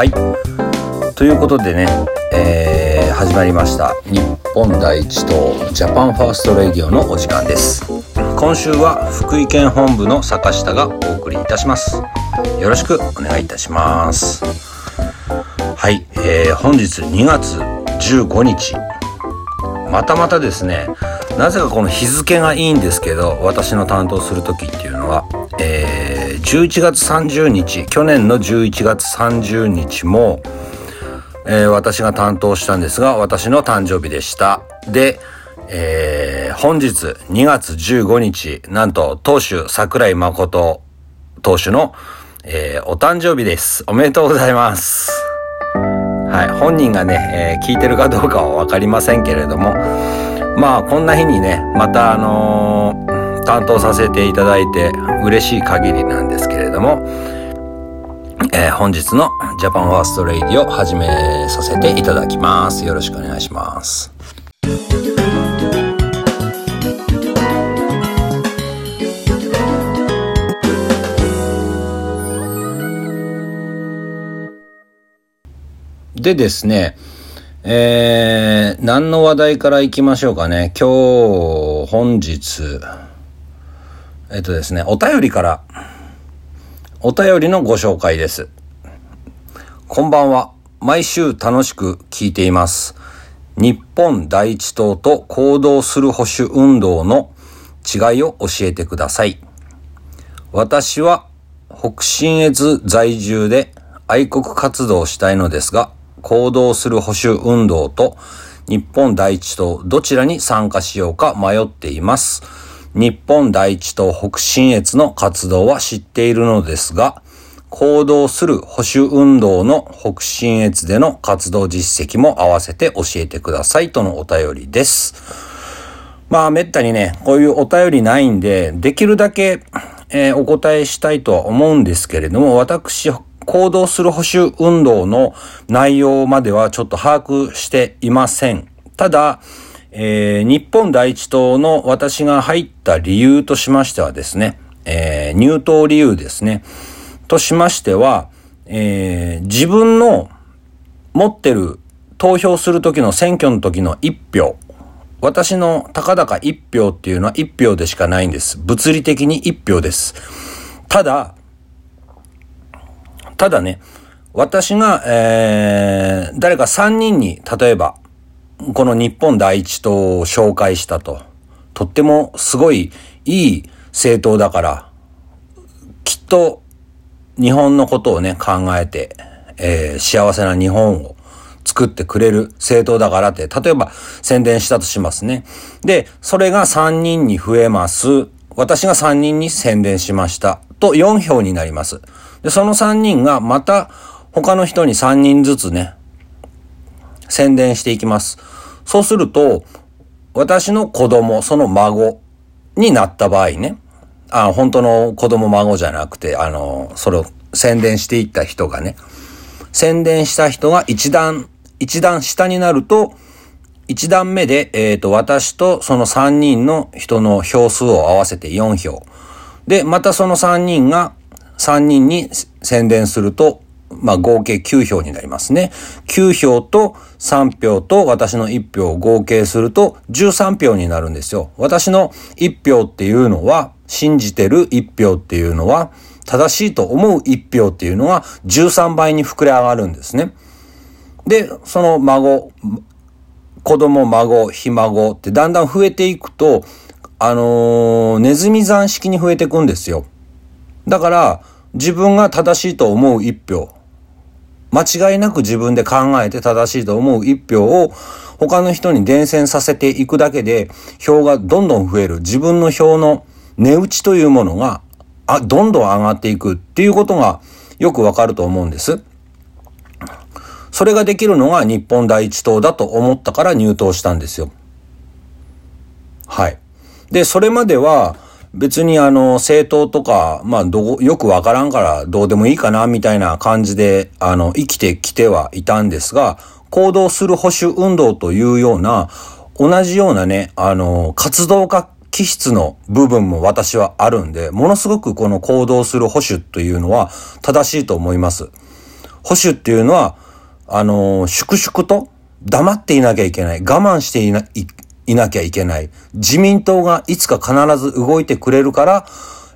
はい。ということでね、えー、始まりました。日本第一党 Japan First Radio のお時間です。今週は福井県本部の坂下がお送りいたします。よろしくお願いいたします。はい、えー、本日2月15日。またまたですねなぜかこの日付がいいんですけど私の担当する時っていうのは、えー、11月30日去年の11月30日も、えー、私が担当したんですが私の誕生日でした。で、えー、本日2月15日なんと投手桜井誠投手の、えー、お誕生日です。おめでとうございます。はい、本人がね、えー、聞いてるかどうかは分かりませんけれどもまあこんな日にねまたあのー、担当させていただいて嬉しい限りなんですけれども、えー、本日の Japan First Radio を始めさせていただきますよろしくお願いしますでですねえー、何の話題からいきましょうかね。今日、本日、えっとですね、お便りから、お便りのご紹介です。こんばんは。毎週楽しく聞いています。日本第一党と行動する保守運動の違いを教えてください。私は北信越在住で愛国活動をしたいのですが、行動する保守運動と日本第一党どちらに参加しようか迷っています。日本第一党北信越の活動は知っているのですが、行動する保守運動の北信越での活動実績も合わせて教えてくださいとのお便りです。まあ、めったにね、こういうお便りないんで、できるだけ、えー、お答えしたいとは思うんですけれども、私、行動する保守運動の内容まではちょっと把握していません。ただ、えー、日本第一党の私が入った理由としましてはですね、えー、入党理由ですね。としましては、えー、自分の持ってる投票する時の選挙の時の一票。私のたかだか一票っていうのは一票でしかないんです。物理的に一票です。ただ、ただね、私が、えー、誰か3人に、例えば、この日本第一党を紹介したと。とってもすごいいい政党だから、きっと日本のことをね、考えて、えー、幸せな日本を作ってくれる政党だからって、例えば宣伝したとしますね。で、それが3人に増えます。私が3人に宣伝しました。と4票になります。で、その3人がまた他の人に3人ずつね、宣伝していきます。そうすると、私の子供、その孫になった場合ね、あ、本当の子供孫じゃなくて、あの、それを宣伝していった人がね、宣伝した人が一段、一段下になると、一段目で、えっ、ー、と、私とその3人の人の票数を合わせて4票。で、またその3人が3人に宣伝すると、まあ合計9票になりますね。9票と3票と私の1票を合計すると13票になるんですよ。私の1票っていうのは、信じてる1票っていうのは、正しいと思う1票っていうのは13倍に膨れ上がるんですね。で、その孫、子供、孫、ひ孫ってだんだん増えていくと、あのー、ネズミ算式に増えていくんですよ。だから、自分が正しいと思う一票、間違いなく自分で考えて正しいと思う一票を他の人に伝染させていくだけで票がどんどん増える。自分の票の値打ちというものがあどんどん上がっていくっていうことがよくわかると思うんです。それができるのが日本第一党だと思ったから入党したんですよ。はい。で、それまでは、別にあの、政党とか、まあ、どよくわからんからどうでもいいかな、みたいな感じで、あの、生きてきてはいたんですが、行動する保守運動というような、同じようなね、あの、活動家気質の部分も私はあるんで、ものすごくこの行動する保守というのは正しいと思います。保守っていうのは、あの、粛々と黙っていなきゃいけない。我慢していな、い、いなきゃいけない。自民党がいつか必ず動いてくれるから、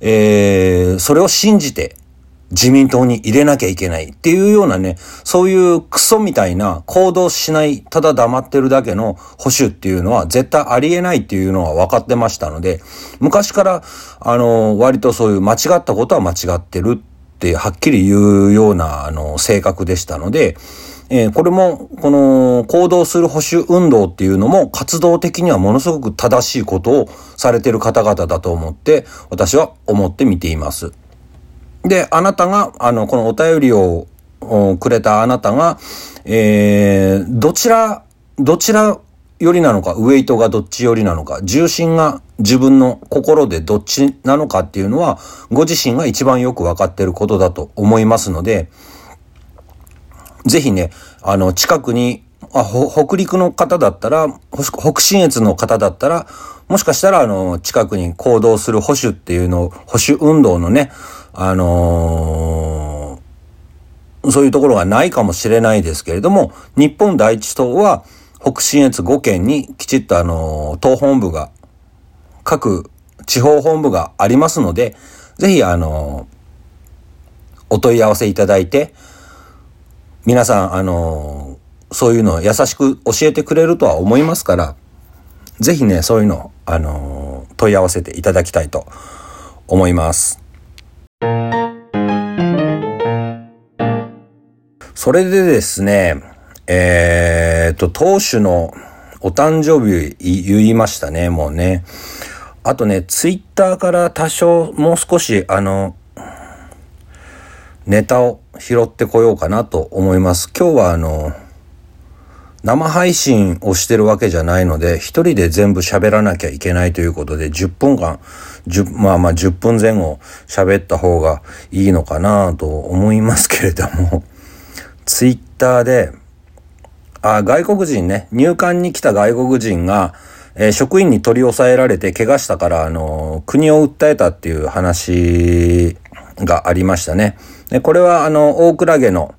えー、それを信じて自民党に入れなきゃいけないっていうようなね、そういうクソみたいな行動しない、ただ黙ってるだけの保守っていうのは絶対ありえないっていうのは分かってましたので、昔から、あの、割とそういう間違ったことは間違ってるってはっきり言うような、あの、性格でしたので、えー、これも、この行動する保守運動っていうのも活動的にはものすごく正しいことをされてる方々だと思って、私は思って見ています。で、あなたが、あの、このお便りをくれたあなたが、えー、どちら、どちらよりなのか、ウェイトがどっちよりなのか、重心が自分の心でどっちなのかっていうのは、ご自身が一番よくわかってることだと思いますので、ぜひね、あの、近くに、あ、北陸の方だったら、北信越の方だったら、もしかしたら、あの、近くに行動する保守っていうのを、保守運動のね、あのー、そういうところがないかもしれないですけれども、日本第一党は、北信越5県にきちっとあの、党本部が、各地方本部がありますので、ぜひあの、お問い合わせいただいて、皆さん、あの、そういうのを優しく教えてくれるとは思いますから、ぜひね、そういうの、あの、問い合わせていただきたいと思います。それでですね、えー、っと、当主のお誕生日言いましたね、もうね。あとね、ツイッターから多少もう少しあの、ネタを拾ってこようかなと思います。今日はあの、生配信をしてるわけじゃないので、一人で全部喋らなきゃいけないということで、10分間、10まあまあ10分前後喋った方がいいのかなと思いますけれども、ツイッターで、あ、外国人ね、入管に来た外国人が、えー、職員に取り押さえられて怪我したから、あのー、国を訴えたっていう話がありましたね。でこれは、あの、大倉家の、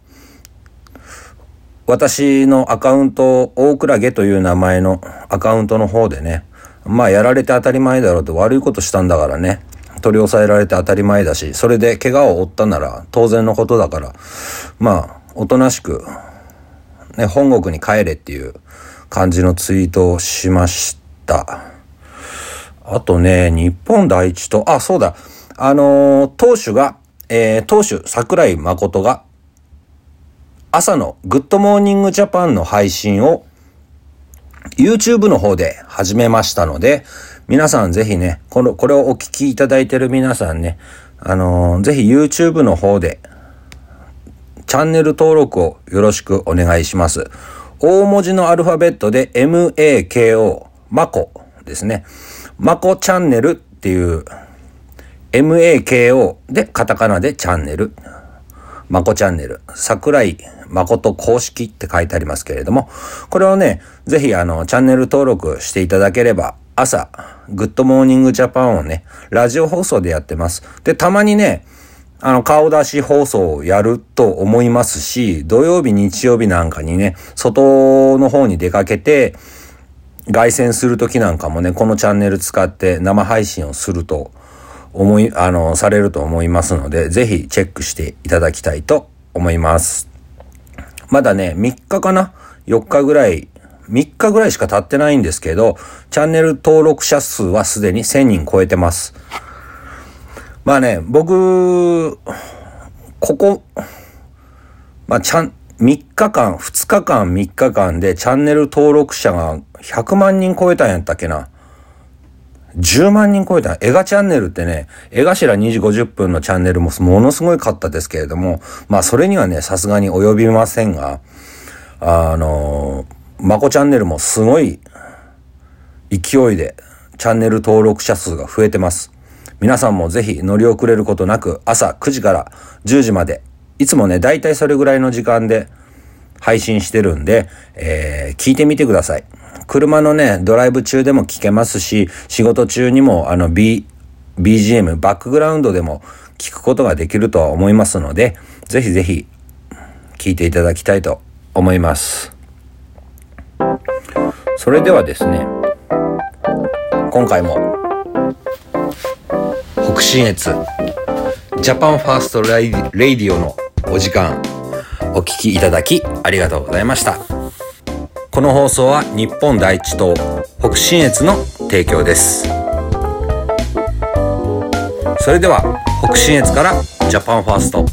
私のアカウント、大倉家という名前のアカウントの方でね、まあやられて当たり前だろうと悪いことしたんだからね、取り押さえられて当たり前だし、それで怪我を負ったなら当然のことだから、まあ、おとなしく、ね、本国に帰れっていう感じのツイートをしました。あとね、日本第一と、あ、そうだ、あのー、党首が、えー、党首桜井誠が、朝の Good Morning Japan の配信を YouTube の方で始めましたので、皆さんぜひね、この、これをお聞きいただいている皆さんね、あのー、ぜひ YouTube の方でチャンネル登録をよろしくお願いします。大文字のアルファベットで MAKO、マコですね。マコチャンネルっていう MAKO でカタカナでチャンネル。マコチャンネル。桜井誠公式って書いてありますけれども、これをね、ぜひあの、チャンネル登録していただければ、朝、 Good Morning Japan をね、ラジオ放送でやってます。で、たまにね、あの、顔出し放送をやると思いますし、土曜日、日曜日なんかにね、外の方に出かけて、凱旋する時なんかもね、このチャンネル使って生配信をすると思い、あの、されると思いますので、ぜひチェックしていただきたいと思います。まだね、3日かな ?4 日ぐらい、3日ぐらいしか経ってないんですけど、チャンネル登録者数はすでに1000人超えてます。まあね、僕、ここ、まあ、ちゃん、3日間、2日間、3日間でチャンネル登録者が100万人超えたんやったっけな？10万人超えた。映画チャンネルってね、絵頭2時50分のチャンネルもものすごいかったですけれども、まあそれにはね、さすがに及びませんが、あの、まこチャンネルもすごい勢いでチャンネル登録者数が増えてます。皆さんもぜひ乗り遅れることなく朝9時から10時まで、いつもね、だいたいそれぐらいの時間で配信してるんで、えー、聞いてみてください。車のね、ドライブ中でも聞けますし、仕事中にもあの B、BGM、バックグラウンドでも聞くことができるとは思いますので、ぜひぜひ聞いていただきたいと思います。それではですね、今回も北信越 Japan First Radio のお時間お聞きいただきありがとうございました。この放送は日本第一党北信越の提供です。それでは北信越から Japan First